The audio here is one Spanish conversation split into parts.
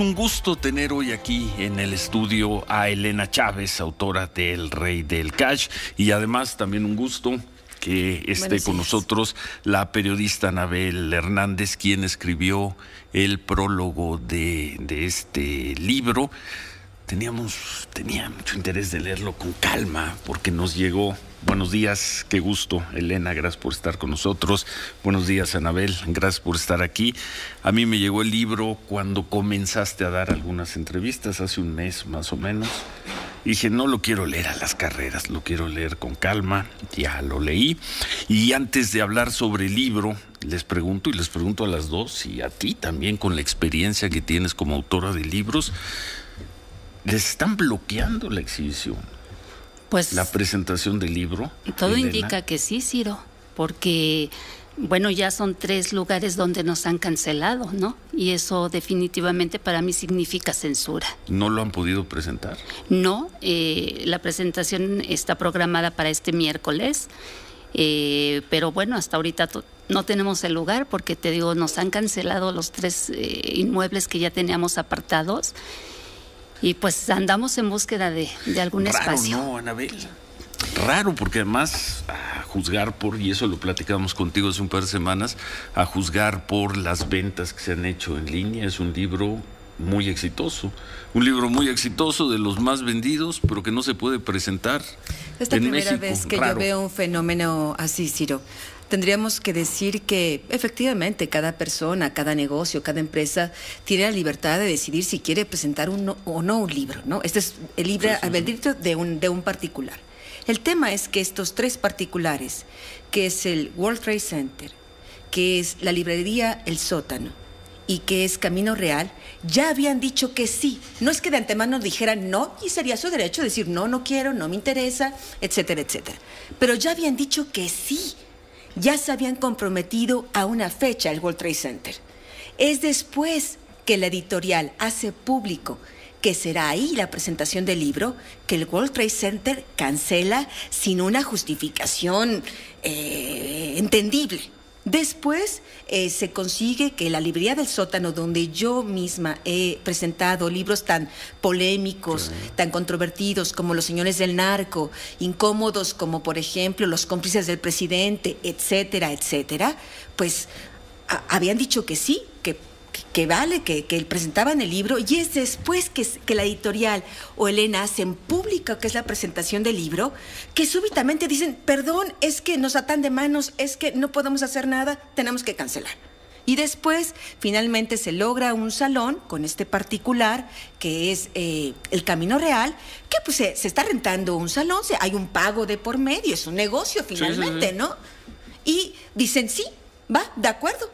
Es un gusto tener hoy aquí en el estudio a Elena Chávez, autora de El Rey del Cash, y además también un gusto que esté con nosotros la periodista Anabel Hernández, quien escribió el prólogo de, de este libro. Teníamos, tenía mucho interés de leerlo con calma, porque nos llegó Buenos días, qué gusto, Elena, gracias por estar con nosotros. Buenos días, Anabel, gracias por estar aquí. A mí me llegó el libro cuando comenzaste a dar algunas entrevistas, hace un mes más o menos. Dije, no lo quiero leer a las carreras, lo quiero leer con calma, ya lo leí. Y antes de hablar sobre el libro, les pregunto y les pregunto a las dos y a ti también con la experiencia que tienes como autora de libros, ¿les están bloqueando la exhibición? Pues la presentación del libro. Todo indica que sí, Ciro, porque bueno, ya son tres lugares donde nos han cancelado, ¿no? Y eso definitivamente para mí significa censura. ¿No lo han podido presentar? No, eh, la presentación está programada para este miércoles, eh, pero bueno, hasta ahorita no tenemos el lugar porque te digo, nos han cancelado los tres eh, inmuebles que ya teníamos apartados y pues andamos en búsqueda de, algún Raro, espacio. No, Anabel. Raro, porque además, a juzgar por, y eso lo platicábamos contigo hace un par de semanas, a juzgar por las ventas que se han hecho en línea, es un libro muy exitoso. Un libro muy exitoso, de los más vendidos, pero que no se puede presentar. Esta primera vez que yo veo un fenómeno así, Ciro tendríamos que decir que efectivamente cada persona, cada negocio, cada empresa tiene la libertad de decidir si quiere presentar un o no un libro, ¿no? Este es el libre albedrío de un, de un particular. El tema es que estos tres particulares, que es el World Trade Center, que es la librería El Sótano y que es Camino Real, ya habían dicho que sí. No es que de antemano dijeran no y sería su derecho decir no, no quiero, no me interesa, etcétera, etcétera. Pero ya habían dicho que sí ya se habían comprometido a una fecha el World Trade Center. Es después que la editorial hace público que será ahí la presentación del libro, que el World Trade Center cancela sin una justificación eh, entendible. Después eh, se consigue que la librería del sótano, donde yo misma he presentado libros tan polémicos, tan controvertidos como Los Señores del Narco, incómodos como por ejemplo Los cómplices del presidente, etcétera, etcétera, pues habían dicho que sí, que que vale, que, que presentaban el libro, y es después que, que, la editorial o Elena hacen pública que es la presentación del libro, que súbitamente dicen, perdón, es que nos atan de manos, es que no podemos hacer nada, tenemos que cancelar. Y después, finalmente, se logra un salón con este particular, que es eh, el Camino Real, que pues se, está rentando un salón, se, hay un pago de por medio, es un negocio finalmente, ¿no? Y dicen, sí, va, de acuerdo,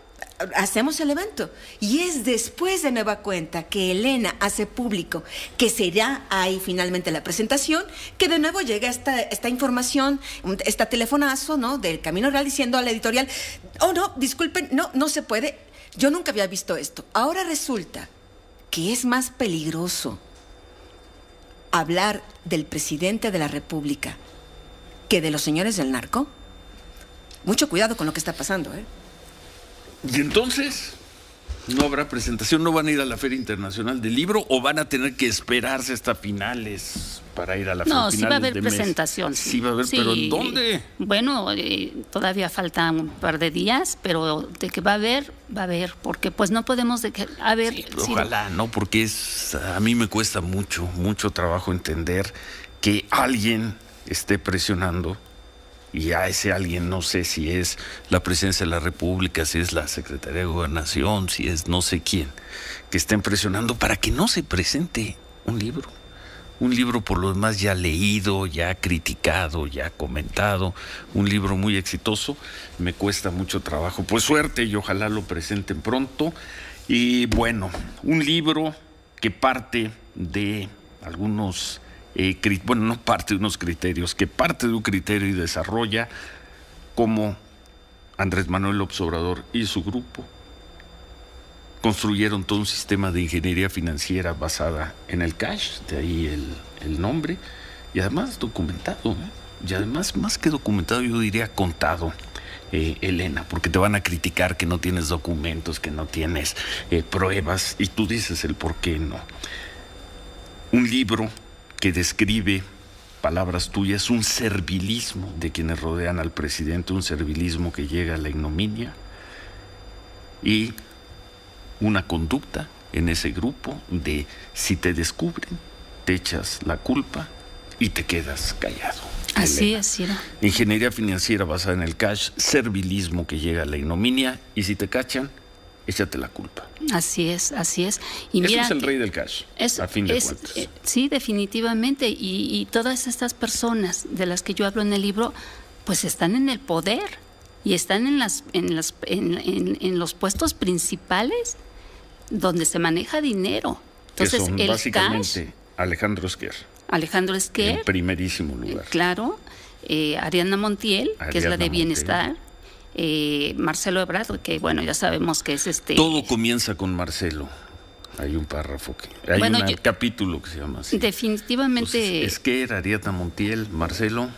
hacemos el evento. Y es después de nueva cuenta que Elena hace público que será ahí finalmente la presentación, que de nuevo llega esta, esta información, este telefonazo, ¿no? Del Camino Real diciendo a la editorial, oh no, disculpen, no, no se puede. Yo nunca había visto esto. Ahora resulta que es más peligroso hablar del presidente de la República que de los señores del narco. Mucho cuidado con lo que está pasando, ¿eh? Y entonces, no habrá presentación, no van a ir a la Feria Internacional del Libro o van a tener que esperarse hasta finales para ir a la Feria No, sí va a haber presentación. Sí. va a haber, pero ¿dónde? Bueno, eh, todavía faltan un par de días, pero de que va a haber, va a haber, porque pues no podemos de que, a ver. ojalá, no, porque es, a mí me cuesta mucho, mucho trabajo entender que alguien esté presionando y a ese alguien no sé si es la presidencia de la República, si es la Secretaría de Gobernación, si es no sé quién, que estén presionando para que no se presente un libro. Un libro por lo demás ya leído, ya criticado, ya comentado, un libro muy exitoso, me cuesta mucho trabajo. Pues suerte y ojalá lo presenten pronto. Y bueno, un libro que parte de algunos eh, bueno, no parte de unos criterios, que parte de un criterio y desarrolla como Andrés Manuel López y su grupo construyeron todo un sistema de ingeniería financiera basada en el cash, de ahí el, nombre, y además documentado, ¿eh? y además más que documentado yo diría contado. eh, Elena, porque te van a criticar que no tienes documentos, que no tienes eh, pruebas, y tú dices el por qué no. Un libro que describe palabras tuyas, un servilismo de quienes rodean al presidente, un servilismo que llega a la ignominia y una conducta en ese grupo de si te descubren, te echas la culpa y te quedas callado. Así es, Ciro. Ingeniería financiera basada en el cash, servilismo que llega a la ignominia y si te cachan, échate la culpa. Así es, así es. Y Eso es el rey del cash, a fin de cuentas. Eh, sí, definitivamente. Y, todas estas personas de las que yo hablo en el libro, pues están en el poder y están en, las, en, las, en, los puestos principales donde se maneja dinero. Entonces, que son el básicamente Alejandro Esquer. Alejandro Esquer. En primerísimo lugar. claro. Eh, Ariana Montiel, que es la de Bienestar. Eh, Marcelo Ebrard, que bueno, ya sabemos que es este... Todo comienza con Marcelo. Hay un párrafo que... Hay un capítulo que se llama así. Definitivamente... Es Esquer, Ariana Montiel, Marcelo.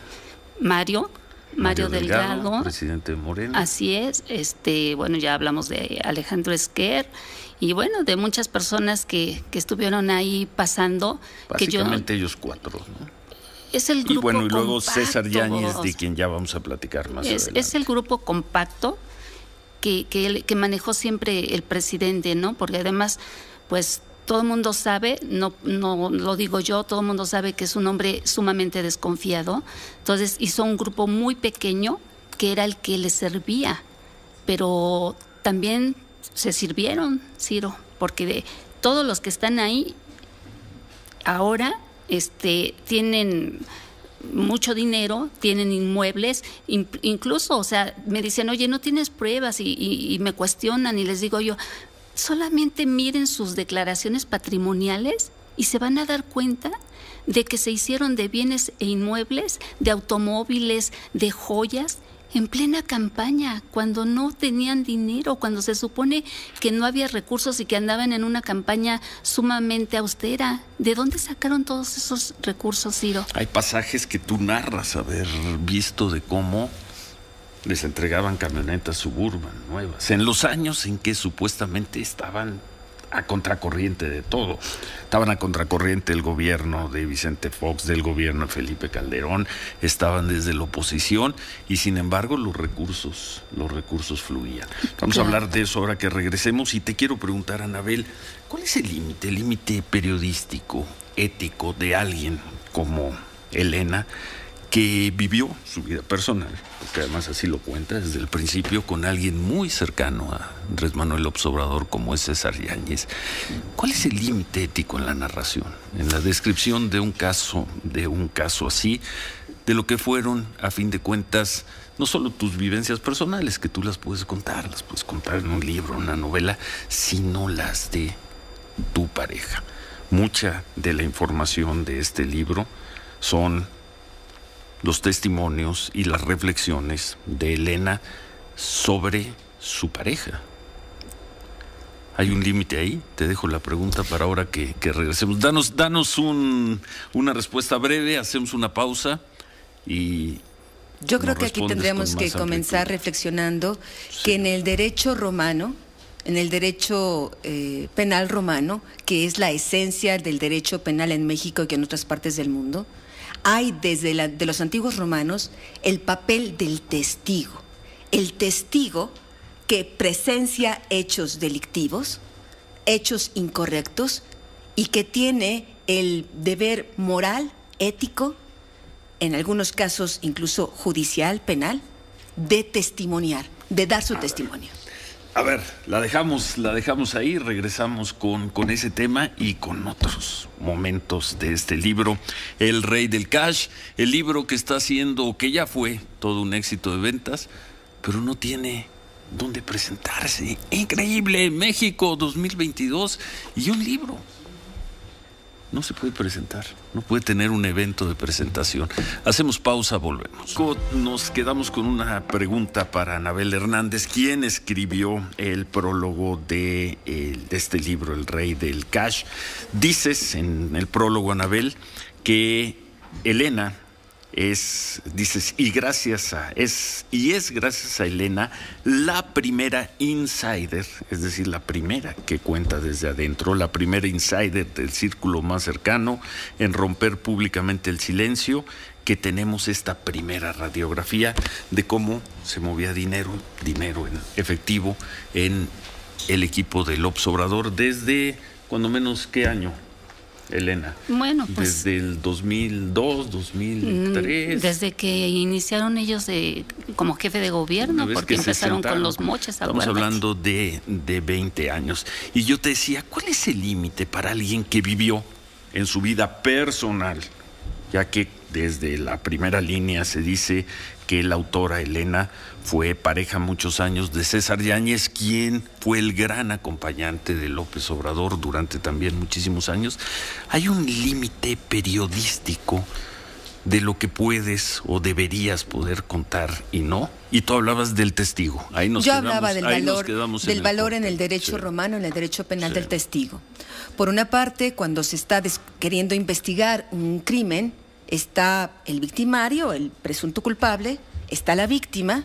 Mario. Mario, Delgado, presidente de Morena. Así es, este, bueno, ya hablamos de Alejandro Esquer y bueno, de muchas personas que, que estuvieron ahí pasando. Básicamente ellos cuatro, ¿no? Es el grupo y bueno, y luego César Yáñez, de quien ya vamos a platicar más es, adelante. Es el grupo compacto que, que, que manejó siempre el presidente, ¿no? Porque además, pues todo el mundo sabe, no, no lo digo yo, todo el mundo sabe que es un hombre sumamente desconfiado. Entonces hizo un grupo muy pequeño que era el que le servía, pero también se sirvieron, Ciro, porque de todos los que están ahí ahora este, tienen mucho dinero, tienen inmuebles, incluso, o sea, me dicen, oye, no tienes pruebas y me cuestionan y les digo yo, solamente miren sus declaraciones patrimoniales y se van a dar cuenta de que se hicieron de bienes e inmuebles, de automóviles, de joyas, en plena campaña, cuando no tenían dinero, cuando se supone que no había recursos y que andaban en una campaña sumamente austera. ¿De dónde sacaron todos esos recursos, Ciro? Hay pasajes que tú narras haber visto de cómo les entregaban camionetas suburban nuevas, en los años en que supuestamente estaban a contracorriente de todo. Estaban a contracorriente el gobierno de Vicente Fox, del gobierno de Felipe Calderón, estaban desde la oposición y sin embargo los recursos, los recursos fluían. Vamos a hablar de eso ahora que regresemos y te quiero preguntar, Anabel, ¿cuál es el límite, el límite periodístico, ético de alguien como Elena? Que vivió su vida personal, porque además así lo cuenta desde el principio con alguien muy cercano a Andrés Manuel Obrador como es César Yáñez. ¿Cuál es el límite ético en la narración, en la descripción de un caso, de un caso así, de lo que fueron, a fin de cuentas, no solo tus vivencias personales, que tú las puedes contar, las puedes contar en un libro, una novela, sino las de tu pareja. Mucha de la información de este libro son los testimonios y las reflexiones de Elena sobre su pareja. ¿Hay un límite ahí? Te dejo la pregunta para ahora que, regresemos. Danos, danos un, una respuesta breve, hacemos una pausa y... Yo creo que aquí tendríamos que comenzar reflexionando que en el derecho romano, en el derecho eh, penal romano, que es la esencia del derecho penal en México y en otras partes del mundo, hay desde los antiguos romanos el papel del testigo. El testigo que presencia hechos delictivos, hechos incorrectos y que tiene el deber moral, ético, en algunos casos incluso judicial, penal, de testimoniar, de dar su testimonio. A ver, la dejamos, la dejamos ahí, regresamos con, con ese tema y con otros momentos de este libro, El Rey del Cash, el libro que está haciendo, que ya fue todo un éxito de ventas, pero no tiene dónde presentarse. Increíble, México 2022 y un libro no se puede presentar, no puede tener un evento de presentación. Hacemos pausa, volvemos. Nos quedamos con una pregunta para Anabel Hernández, quien escribió el prólogo de, este libro, El Rey del Cash. Dices en el prólogo, Anabel, que Elena es, dices, y gracias a, es, y es gracias a Elena la primera insider, es decir, la primera que cuenta desde adentro, la primera insider del círculo más cercano en romper públicamente el silencio, que tenemos esta primera radiografía de cómo se movía dinero, dinero en efectivo en el equipo del Obrador desde, cuando menos, ¿qué año? Elena? Bueno, pues. Desde el 2002, 2003. Mm, desde que iniciaron ellos de, como jefe de gobierno, porque empezaron con los moches. Estamos hablando de, de 20 años. Y yo te decía, ¿cuál es el límite para alguien que vivió en su vida personal? Ya que desde la primera línea se dice que la autora Elena fue pareja muchos años de César Yáñez, quien fue el gran acompañante de López Obrador durante también muchísimos años. Hay un límite periodístico de lo que puedes o deberías poder contar y no. Y tú hablabas del testigo. Ahí nos Yo hablaba del valor, del valor en el derecho romano, en el derecho penal del testigo. Por una parte, cuando se está queriendo investigar un crimen, está el victimario, el presunto culpable, está la víctima,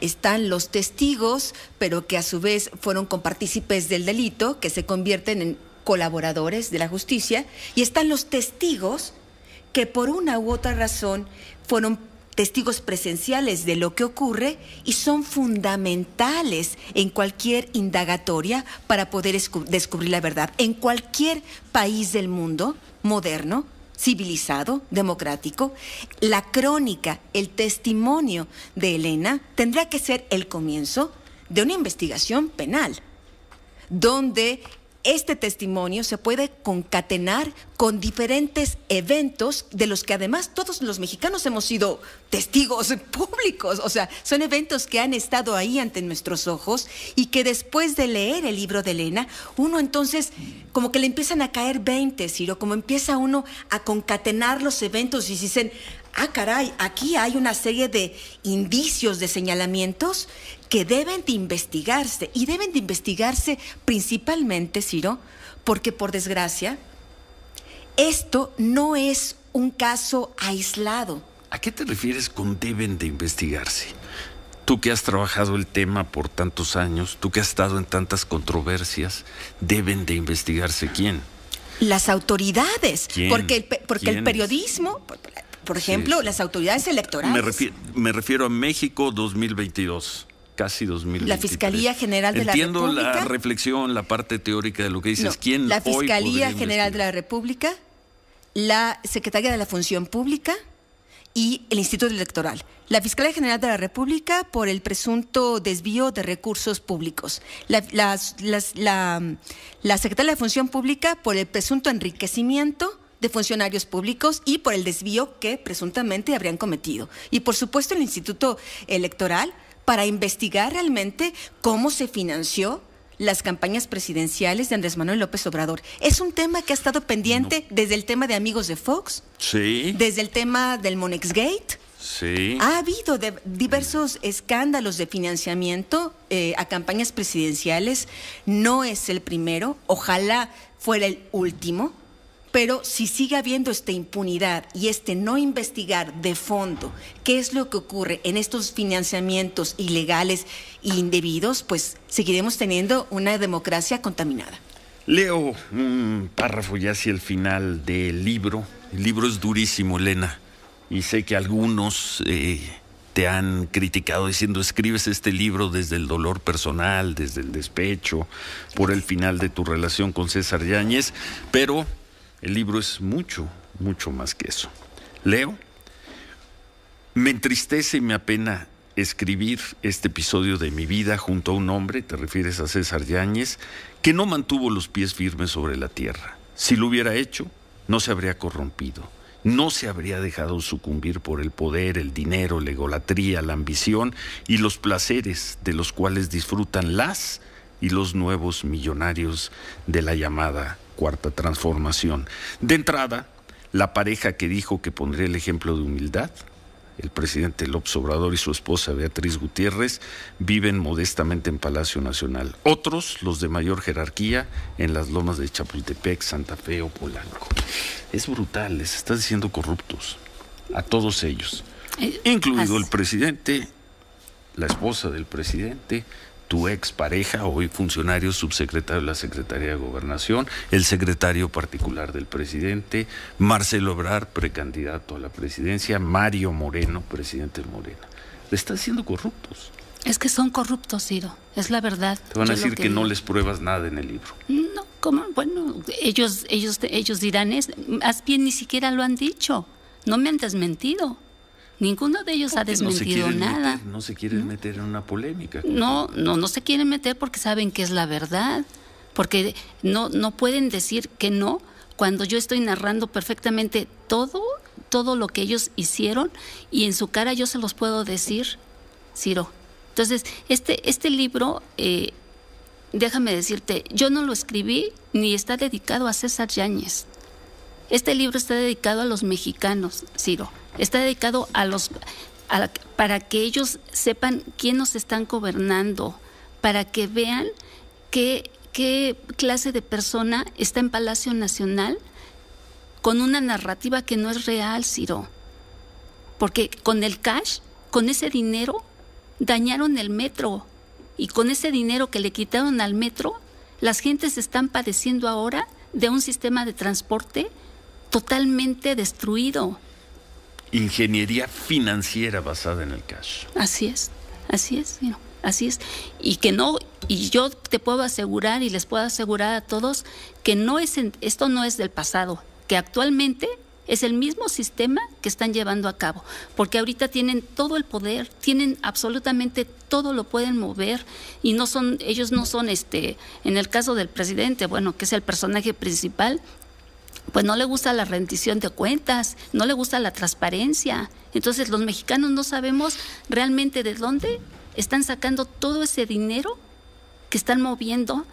están los testigos, pero que a su vez fueron compartícipes del delito, que se convierten en colaboradores de la justicia, y están los testigos que por una u otra razón fueron testigos presenciales de lo que ocurre y son fundamentales en cualquier indagatoria para poder descubrir la verdad. En cualquier país del mundo moderno, civilizado, democrático, la crónica, el testimonio de Elena tendrá que ser el comienzo de una investigación penal, donde este testimonio se puede concatenar con diferentes eventos de los que además todos los mexicanos hemos sido testigos públicos, o sea, son eventos que han estado ahí ante nuestros ojos y que después de leer el libro de Elena, uno entonces como que le empiezan a caer 20, Ciro, como empieza uno a concatenar los eventos y dicen, ah, caray, aquí hay una serie de indicios, de señalamientos que deben de investigarse y deben de investigarse principalmente, Ciro, porque por desgracia, esto no es un caso aislado. ¿A qué te refieres con deben de investigarse? Tú que has trabajado el tema por tantos años, tú que has estado en tantas controversias, deben de investigarse quién? Las autoridades, porque el, porque el periodismo, por ejemplo, las autoridades electorales. Me refiero, me refiero a México 2022 casi 2023. La Fiscalía General de la República. Entiendo la reflexión, la parte teórica de lo que dices. ¿Quién La Fiscalía General de la República, la Secretaría de la Función Pública y el Instituto Electoral. La Fiscalía General de la República por el presunto desvío de recursos públicos. La, la, la Secretaría de la Función Pública por el presunto enriquecimiento de funcionarios públicos y por el desvío que presuntamente habrían cometido. Y por supuesto el Instituto Electoral para investigar realmente cómo se financió las campañas presidenciales de Andrés Manuel López Obrador. Es un tema que ha estado pendiente desde el tema de amigos de Fox, sí. desde el tema del Monexgate. Sí. Ha habido diversos escándalos de financiamiento eh, a campañas presidenciales. No es el primero, ojalá fuera el último pero si sigue habiendo esta impunidad y este no investigar de fondo qué es lo que ocurre en estos financiamientos ilegales e indebidos, pues seguiremos teniendo una democracia contaminada. Leo un párrafo ya hacia el final del libro. El libro es durísimo, Elena, y sé que algunos eh, te han criticado diciendo escribes este libro desde el dolor personal, desde el despecho, por el final de tu relación con César Yáñez, pero el libro es mucho, mucho más que eso. Leo, me entristece y me apena escribir este episodio de mi vida junto a un hombre, te refieres a César Yáñez, que no mantuvo los pies firmes sobre la tierra. Si lo hubiera hecho, no se habría corrompido, no se habría dejado sucumbir por el poder, el dinero, la egolatría, la ambición y los placeres de los cuales disfrutan las y los nuevos millonarios de la llamada cuarta transformación. De entrada, la pareja que dijo que pondría el ejemplo de humildad, el presidente López Obrador y su esposa Beatriz Gutiérrez viven modestamente en Palacio Nacional. Otros, los de mayor jerarquía, en las lomas de Chapultepec, Santa Fe o Polanco. Es brutal, les está diciendo corruptos. a todos ellos, eh, incluido el presidente, la esposa del presidente, tu ex pareja, hoy funcionario subsecretario de la Secretaría de Gobernación, el secretario particular del presidente, Marcelo Obrar, precandidato a la presidencia, Mario Moreno, presidente de Morena. Le están siendo corruptos. Es que son corruptos, Ciro, es la verdad. Te van a decir que, no les pruebas nada en el libro. No, ¿cómo? Bueno, ellos, ellos, ellos dirán, es, más bien ni siquiera lo han dicho, no me han desmentido. Ninguno de ellos ha desmentido nada. no se quieren meter en una polémica. No, no, no se quieren meter porque saben que es la verdad. Porque no, no pueden decir que no cuando yo estoy narrando perfectamente todo, todo lo que ellos hicieron y en su cara yo se los puedo decir, Ciro. Entonces, este, este libro, eh, déjame decirte, yo no lo escribí ni está dedicado a César Yáñez. Este libro está dedicado a los mexicanos, Ciro está dedicado a los para que ellos sepan quién nos están gobernando, para que vean qué, qué clase de persona está en Palacio Nacional con una narrativa que no es real, Ciro. Porque con el cash, con ese dinero, dañaron el metro. Y con ese dinero que le quitaron al metro, las gentes están padeciendo ahora de un sistema de transporte totalmente destruido ingeniería financiera basada en el cash. Así es, así es, así es. Y que no, y yo te puedo asegurar y les puedo asegurar a todos que no es esto no es del pasado, que actualmente es el mismo sistema que están llevando a cabo, porque ahorita tienen todo el poder, tienen absolutamente todo lo pueden mover y no son ellos no son este en el caso del presidente, bueno, que es el personaje principal, pues no le gusta la rendición de cuentas, no le gusta la transparencia. Entonces los mexicanos no sabemos realmente de dónde están sacando todo ese dinero que están moviendo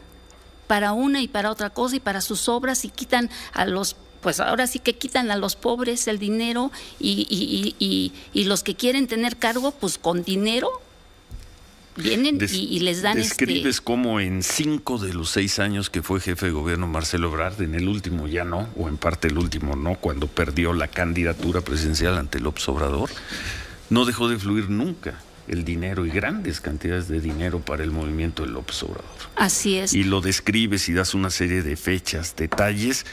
para una y para otra cosa y para sus obras y quitan a los pues ahora sí que quitan a los pobres el dinero y, y, y, y los que quieren tener cargo, pues con dinero vienen y, les dan describes este... cómo en cinco de los seis años que fue jefe de gobierno Marcelo Ebrard, en el último ya no, o en parte el último no, cuando perdió la candidatura presidencial ante López Obrador, no dejó de fluir nunca el dinero y grandes cantidades de dinero para el movimiento de López Obrador. Así es. Y lo describes y das una serie de fechas, detalles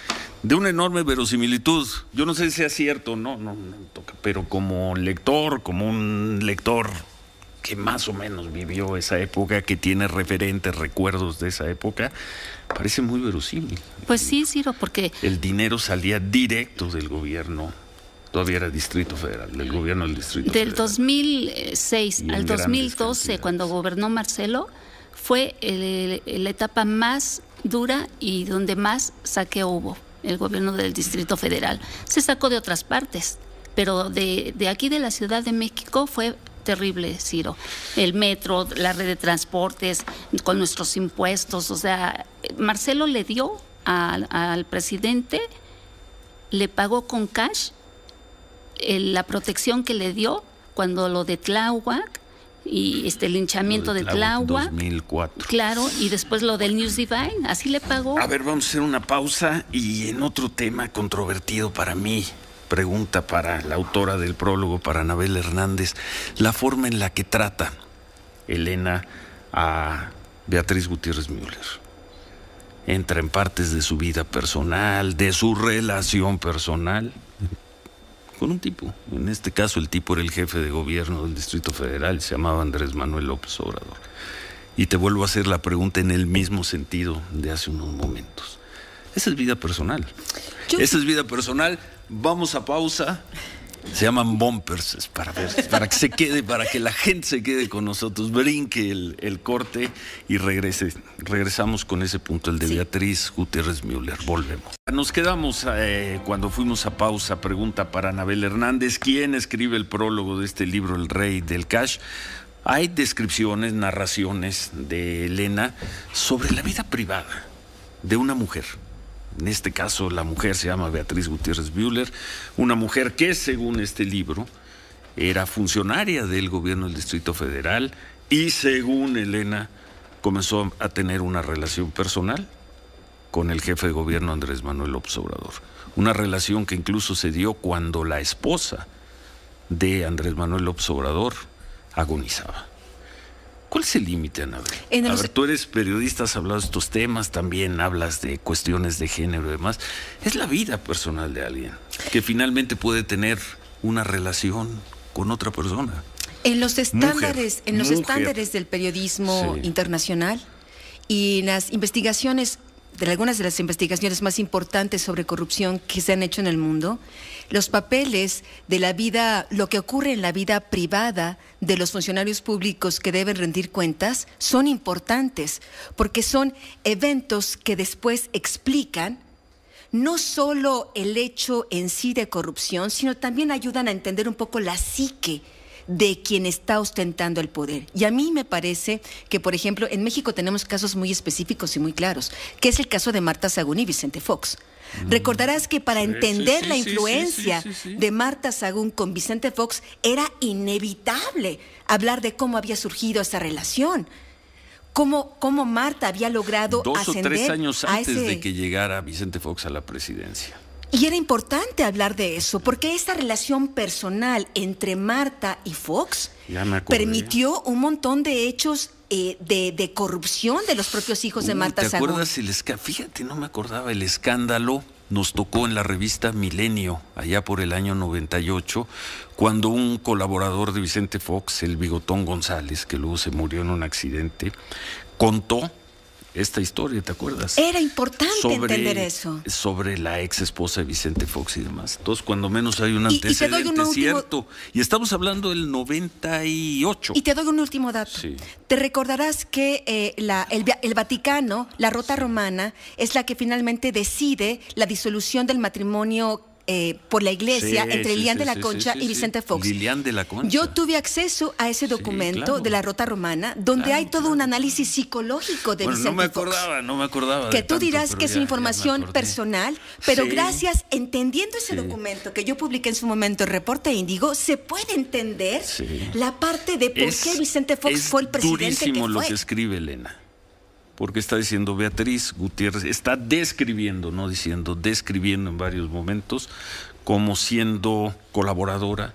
de una enorme verosimilitud. Yo no sé si sea cierto, no, no, no toca, pero como lector, como un lector que más o menos vivió esa época, que tiene referentes, recuerdos de esa época, parece muy verosímil. Pues sí, Ciro, porque... El dinero salía directo del gobierno, todavía era Distrito Federal, del gobierno del Distrito del 2006 al 2012, cuando gobernó Marcelo, fue la etapa más dura y donde más saqueo hubo, el gobierno del Distrito Federal. Se sacó de otras partes, pero de, de aquí de la Ciudad de México fue terrible, Ciro. El metro, la red de transportes, con nuestros impuestos. O sea, Marcelo le dio al, presidente, le pagó con cash la protección que le dio cuando lo de Tláhuac y este linchamiento de, Tláhuac. 2004. Claro, y después lo del News Divine, así le pagó. A ver, vamos a hacer una pausa y en otro tema controvertido para mí, pregunta para la autora del prólogo, para Anabel Hernández, la forma en la que trata Elena a Beatriz Gutiérrez Müller. Entra en partes de su vida personal, de su relación personal, con un tipo. En este caso el tipo era el jefe de gobierno del Distrito Federal, se llamaba Andrés Manuel López Obrador. Y te vuelvo a hacer la pregunta en el mismo sentido de hace unos momentos. Esa es vida personal. Esa es vida personal Vamos a pausa. Se llaman bumpers, para ver, para que se quede, para que la gente se quede con nosotros, brinque el, corte y regrese. Regresamos con ese punto, el de Beatriz Gutiérrez Müller. Volvemos. Nos quedamos eh, cuando fuimos a pausa. Pregunta para Anabel Hernández: ¿quién escribe el prólogo de este libro, El Rey del Cash? Hay descripciones, narraciones de Elena sobre la vida privada de una mujer en este caso, la mujer se llama Beatriz Gutiérrez Bühler, una mujer que, según este libro, era funcionaria del gobierno del Distrito Federal y, según Elena, comenzó a tener una relación personal con el jefe de gobierno Andrés Manuel López Obrador. Una relación que incluso se dio cuando la esposa de Andrés Manuel López Obrador agonizaba. ¿Cuál es el límite, Anabel? A ver, tú eres periodista, has hablado de estos temas, también hablas de cuestiones de género y demás. Es la vida personal de alguien que finalmente puede tener una relación con otra persona. En los estándares, en los estándares del periodismo internacional y en las investigaciones de algunas de las investigaciones más importantes sobre corrupción que se han hecho en el mundo, los papeles de la vida, lo que ocurre en la vida privada de los funcionarios públicos que deben rendir cuentas son importantes, porque son eventos que después explican no solo el hecho en sí de corrupción, sino también ayudan a entender un poco la psique de quien está ostentando el poder. Y a mí me parece que, por ejemplo, en México tenemos casos muy específicos y muy claros, que es el caso de Marta Sagún y Vicente Fox. Mm. Recordarás que para entender la influencia de Marta Sagún con Vicente Fox era inevitable hablar de cómo había surgido esa relación. Cómo, cómo Marta había logrado Dos o tres años antes de que llegara Vicente Fox a la presidencia. Y era importante hablar de eso, porque esa relación personal entre Marta y Fox permitió un montón de hechos eh, de, corrupción de los propios hijos de Marta ¿Te acuerdas el Fíjate, no me acordaba el escándalo. Nos tocó en la revista Milenio, allá por el año 98, cuando un colaborador de Vicente Fox, el Bigotón González, que luego se murió en un accidente, contó esta historia, ¿te acuerdas? Era importante entender eso. Sobre la ex esposa de Vicente Fox y demás. Entonces, cuando menos hay un antecedente y, cierto. Y estamos hablando del 98. Y te doy un último dato. Te recordarás que eh, la, el, el, Vaticano, la Rota Romana, es la que finalmente decide la disolución del matrimonio eh, por la iglesia entre Lilian de la Concha y Vicente Fox. Lilian de la Concha. Yo tuve acceso a ese documento de la Rota Romana, donde hay todo un análisis psicológico de Vicente Fox. No me acordaba, no me acordaba. Que tú dirás que es información personal, pero gracias, entendiendo ese documento que yo publiqué en su momento, el reporte Índigo, se puede entender la parte de por qué Vicente Fox fue el presidente que fue. lo que escribe Elena porque está diciendo Beatriz Gutiérrez, está describiendo, no diciendo, describiendo en varios momentos, como siendo colaboradora,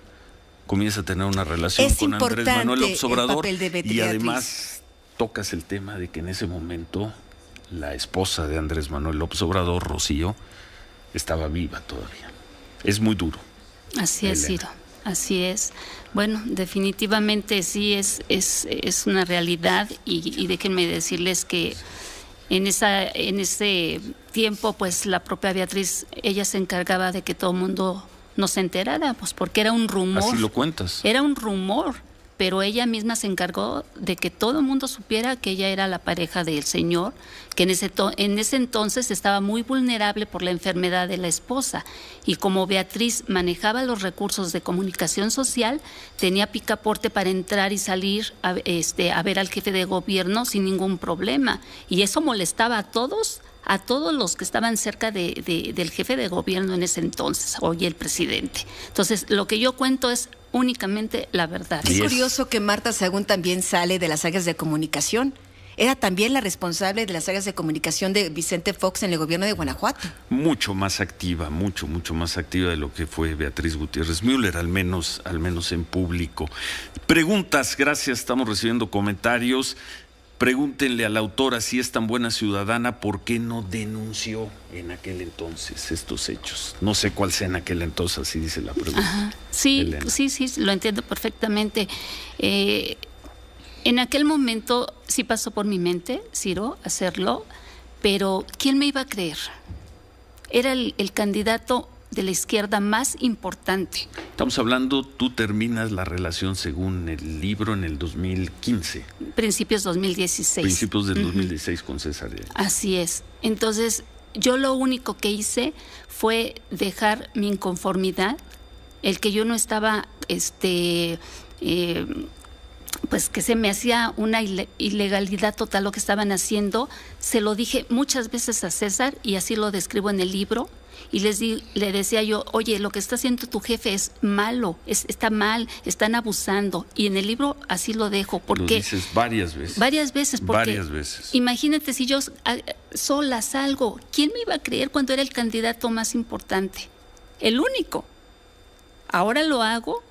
comienza a tener una relación con Andrés Manuel López Obrador y además tocas el tema de que en ese momento la esposa de Andrés Manuel López Obrador, Rocío, estaba viva todavía. Es muy duro. Así es, Ciro. Así es. Bueno, definitivamente sí es, es, es una realidad y, déjenme decirles que en, esa, en ese tiempo, pues la propia Beatriz, ella se encargaba de que todo el mundo nos enterara, pues porque era un rumor. Así lo cuentas. Era un rumor pero ella misma se encargó de que todo el mundo supiera que ella era la pareja del señor, que en ese, en ese entonces estaba muy vulnerable por la enfermedad de la esposa. Y como Beatriz manejaba los recursos de comunicación social, tenía picaporte para entrar y salir a, este, a ver al jefe de gobierno sin ningún problema. Y eso molestaba a todos a todos los que estaban cerca de, del jefe de gobierno en ese entonces, hoy el presidente. Entonces, lo que yo cuento es únicamente la verdad. Es curioso que Marta Sagún también sale de las áreas de comunicación. Era también la responsable de las áreas de comunicación de Vicente Fox en el gobierno de Guanajuato. Mucho más activa, mucho, mucho más activa de lo que fue Beatriz Gutiérrez Müller, al menos, al menos en público. Preguntas, gracias, estamos recibiendo comentarios. Pregúntenle a la autora si es tan buena ciudadana, ¿por qué no denunció en aquel entonces estos hechos? No sé cuál sea en aquel entonces, así dice la pregunta. Sí, sí, sí, lo entiendo perfectamente. Eh, en aquel momento sí pasó por mi mente, Ciro, hacerlo, pero ¿quién me iba a creer? Era el, el candidato de la izquierda más importante. Estamos hablando, tú terminas la relación según el libro en el 2015. Principios 2016. Principios del 2016 con César. Así es. Entonces, yo lo único que hice fue dejar mi inconformidad, el que yo no estaba, este, eh, pues que se me hacía una ilegalidad total lo que estaban haciendo, se lo dije muchas veces a César y así lo describo en el libro y les di, le decía yo, oye, lo que está haciendo tu jefe es malo, es, está mal, están abusando. Y en el libro así lo dejo. porque Lo dices varias veces. Varias veces. Porque varias veces. Imagínate si yo sola salgo, ¿quién me iba a creer cuando era el candidato más importante? El único. Ahora lo hago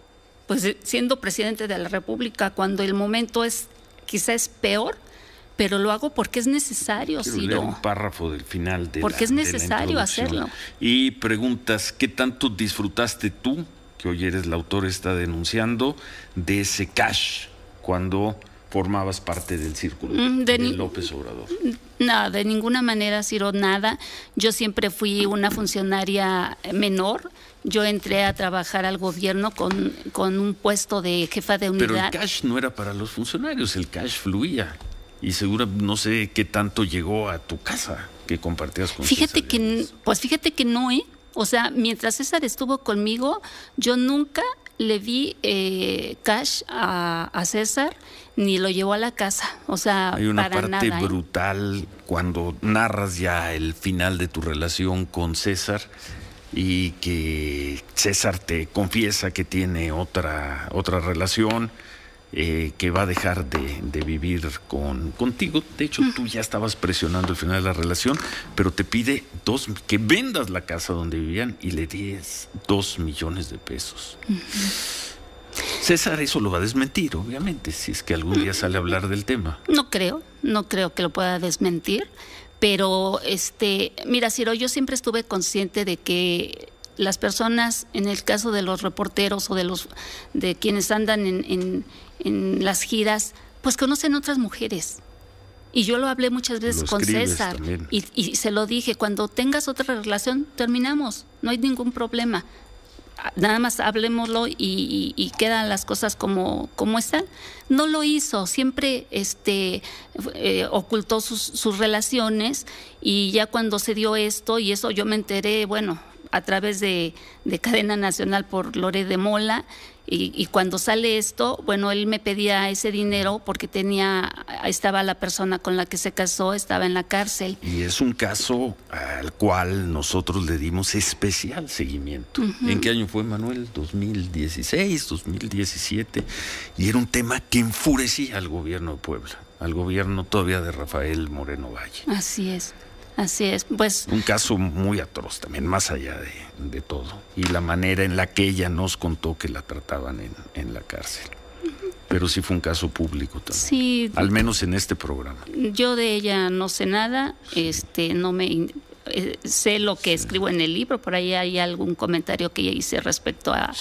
pues siendo presidente de la República, cuando el momento es quizá es peor, pero lo hago porque es necesario, Quiero leer un párrafo del final de Porque es necesario hacerlo. Y preguntas, ¿qué tanto disfrutaste tú, que hoy eres la autora, está denunciando, de ese cash cuando formabas parte del círculo mm, de, López Obrador? No, de ninguna manera, Ciro, nada. Yo siempre fui una funcionaria menor. Yo entré a trabajar al gobierno con, con un puesto de jefa de unidad. Pero el cash no era para los funcionarios, el cash fluía y seguro no sé qué tanto llegó a tu casa que compartías con Fíjate que, pues fíjate que no, ¿eh? O sea, mientras César estuvo conmigo, yo nunca le di eh, cash a, César ni lo llevó a la casa. O sea, hay una parte ¿eh? brutal cuando narras ya el final de tu relación con César y que César te confiesa que tiene otra otra relación eh, que va a dejar de, vivir con, contigo. De hecho, tú ya estabas presionando el final de la relación, pero te pide dos, que vendas la casa donde vivían y le des dos millones de pesos. César eso lo va a desmentir, obviamente, si es que algún día sale a hablar del tema. No creo, no creo que lo pueda desmentir, pero este, mira, Ciro, yo siempre estuve consciente de que las personas, en el caso de los reporteros o de los de quienes andan en en las giras, pues conocen otras mujeres. Y yo lo hablé muchas veces con César y, se lo dije, cuando tengas otra relación, terminamos, no hay ningún problema. Nada más hablemoslo y, quedan las cosas como, como están. No lo hizo, siempre este, eh, ocultó sus, sus relaciones y ya cuando se dio esto, y eso yo me enteré, bueno, a través de, de Cadena Nacional por Lore de Mola, y, cuando sale esto, bueno, él me pedía ese dinero porque tenía, estaba la persona con la que se casó, estaba en la cárcel. Y es un caso al cual nosotros le dimos especial seguimiento. ¿En qué año fue, Manuel? 2016, 2017. Y era un tema que enfurecía al gobierno de Puebla, al gobierno todavía de Rafael Moreno Valle. Así es. Así es, pues. Un caso muy atroz también, más allá de, todo. Y la manera en la que ella nos contó que la trataban en, la cárcel. Pero sí fue un caso público también. Sí. Al menos en este programa. Yo de ella no sé nada, este, no me eh, sé lo que escribo en el libro, por ahí hay algún comentario que hice respecto a,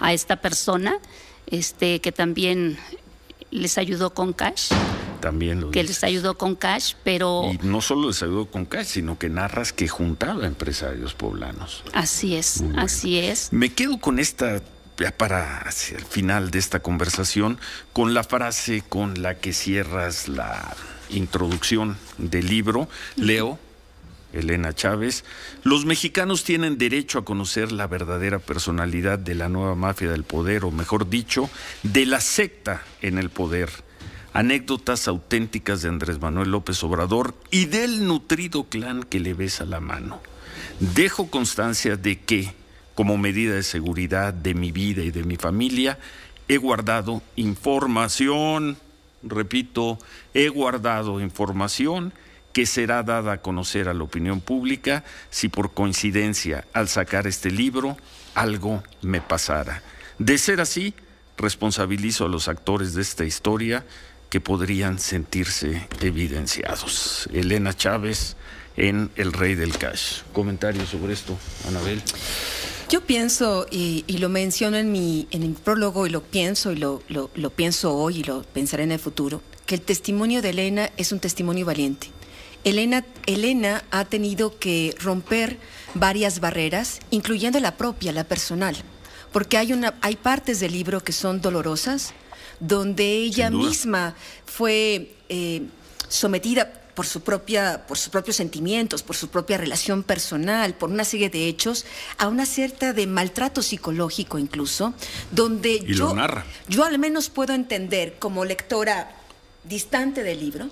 a esta persona, este, que también les ayudó con cash también lo que les ayudó con cash, pero... Y no solo les ayudó con cash, sino que narras que juntaba empresarios poblanos. Así es, así es. Me quedo con esta, ya para hacia el final de esta conversación, con la frase con la que cierras la introducción del libro. Leo. Elena Chávez, los mexicanos tienen derecho a conocer la verdadera personalidad de la nueva mafia del poder, o mejor dicho, de la secta en el poder anécdotas auténticas de Andrés Manuel López Obrador y del nutrido clan que le besa la mano. Dejo constancia de que, como medida de seguridad de mi vida y de mi familia, he guardado información, repito, he guardado información que será dada a conocer a la opinión pública si por coincidencia al sacar este libro algo me pasara. De ser así, responsabilizo a los actores de esta historia que podrían sentirse evidenciados. Elena Chávez en El Rey del Cash. Comentarios sobre esto, Anabel. Yo pienso, y, lo menciono en mi, prólogo, y lo pienso, y lo pienso hoy, y lo pensaré en el futuro, que el testimonio de Elena es un testimonio valiente. Elena, Elena ha tenido que romper varias barreras, incluyendo la propia, la personal, porque hay, una, hay partes del libro que son dolorosas, donde ella misma fue eh, sometida por su propia, por sus propios sentimientos, por su propia relación personal, por una serie de hechos, a una cierta de maltrato psicológico incluso, donde yo, yo al menos puedo entender como lectora distante del libro,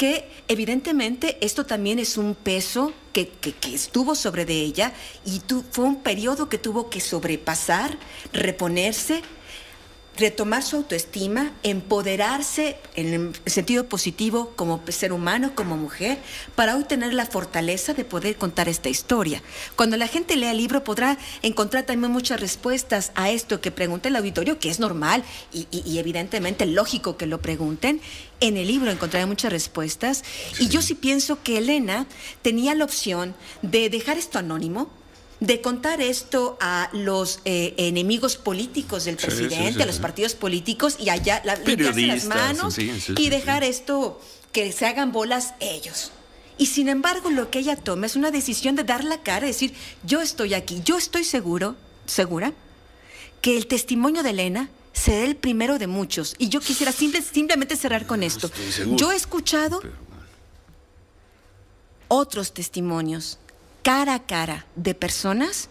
que evidentemente esto también es un peso que, que, estuvo sobre de ella y tu, fue un periodo que tuvo que sobrepasar, reponerse, retomar su autoestima, empoderarse en el sentido positivo como ser humano, como mujer, para hoy tener la fortaleza de poder contar esta historia. Cuando la gente lea el libro podrá encontrar también muchas respuestas a esto que pregunta el auditorio, que es normal y, evidentemente lógico que lo pregunten. En el libro encontraré muchas respuestas. Y yo sí pienso que Elena tenía la opción de dejar esto anónimo, de contar esto a los eh, enemigos políticos del presidente, a los partidos políticos y allá la, limpiarse las manos y dejar esto que se hagan bolas ellos. Y sin embargo, lo que ella toma es una decisión de dar la cara, decir, yo estoy aquí, yo estoy seguro, segura, que el testimonio de Elena será el primero de muchos. Y yo quisiera simplemente cerrar con esto. Yo he escuchado otros testimonios cara a cara de personas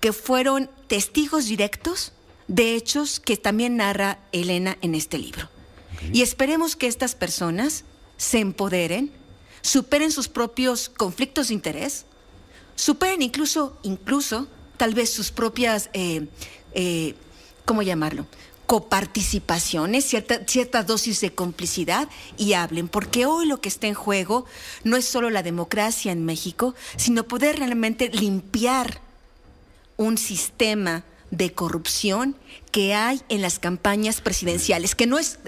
que fueron testigos directos de hechos que también narra Elena en este libro. Y esperemos que estas personas se empoderen, superen sus propios conflictos de interés, superen incluso, incluso, tal vez sus propias, eh, eh, ¿cómo llamarlo? Coparticipaciones, cierta, cierta dosis de complicidad y hablen, porque hoy lo que está en juego no es solo la democracia en México, sino poder realmente limpiar un sistema de corrupción que hay en las campañas presidenciales, que no es,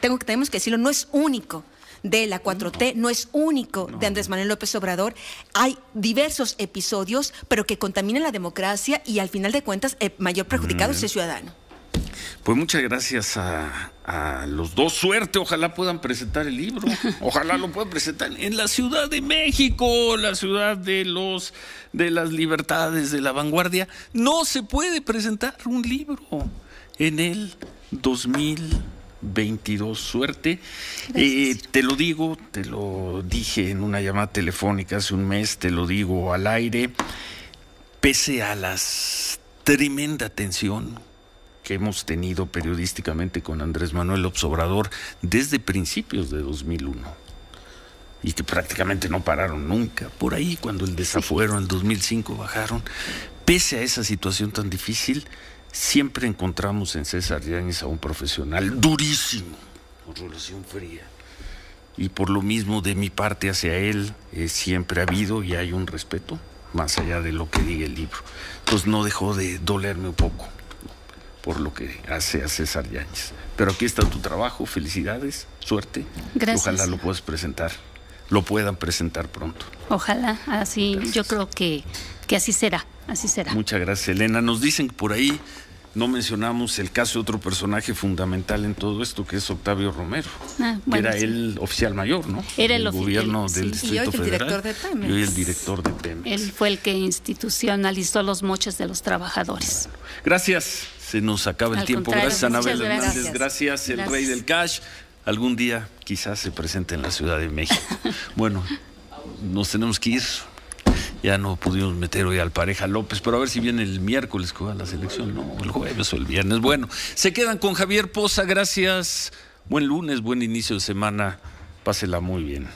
tengo, tenemos que decirlo, no es único de la 4T, no es único de Andrés Manuel López Obrador. Hay diversos episodios, pero que contaminan la democracia y al final de cuentas el mayor perjudicado es el ciudadano. Pues muchas gracias a, los dos. Suerte, ojalá puedan presentar el libro. Ojalá lo puedan presentar en la Ciudad de México, la ciudad de los de las libertades, de la vanguardia. No se puede presentar un libro en el 2022. Suerte. Eh, te lo digo, te lo dije en una llamada telefónica hace un mes, te lo digo al aire. Pese a las tremenda tensión que hemos tenido periodísticamente con Andrés Manuel Obrador desde principios de 2001 y que prácticamente no pararon nunca. Por ahí, cuando el desafuero en 2005 bajaron, pese a esa situación tan difícil, siempre encontramos en César Yáñez a un profesional durísimo, con relación fría. Y por lo mismo de mi parte hacia él eh, siempre ha habido y hay un respeto, más allá de lo que diga el libro. Entonces no dejó de dolerme un poco por lo que hace a César Yáñez. Pero aquí está tu trabajo, felicidades, suerte. Gracias. Ojalá lo puedas presentar, lo puedan presentar pronto. Ojalá, así, yo creo que, que así será, así será. Muchas gracias, Elena. Nos dicen por ahí no mencionamos el caso de otro personaje fundamental en todo esto, que es Octavio Romero, ah, que era el oficial mayor, ¿no? Era el, gobierno del Distrito y hoy el director de Pemex. Y hoy el director de Pemex. Él fue el que institucionalizó los moches de los trabajadores. Gracias. Se nos acaba el tiempo. Gracias, Anabel Hernández. Gracias, el rey del cash. Algún día quizás se presente en la Ciudad de México. bueno, nos tenemos que ir. Ya no pudimos meter hoy al pareja López, pero a ver si viene el miércoles con la selección, no, el jueves o el viernes. Bueno, se quedan con Javier Poza, gracias. Buen lunes, buen inicio de semana. Pásela muy bien.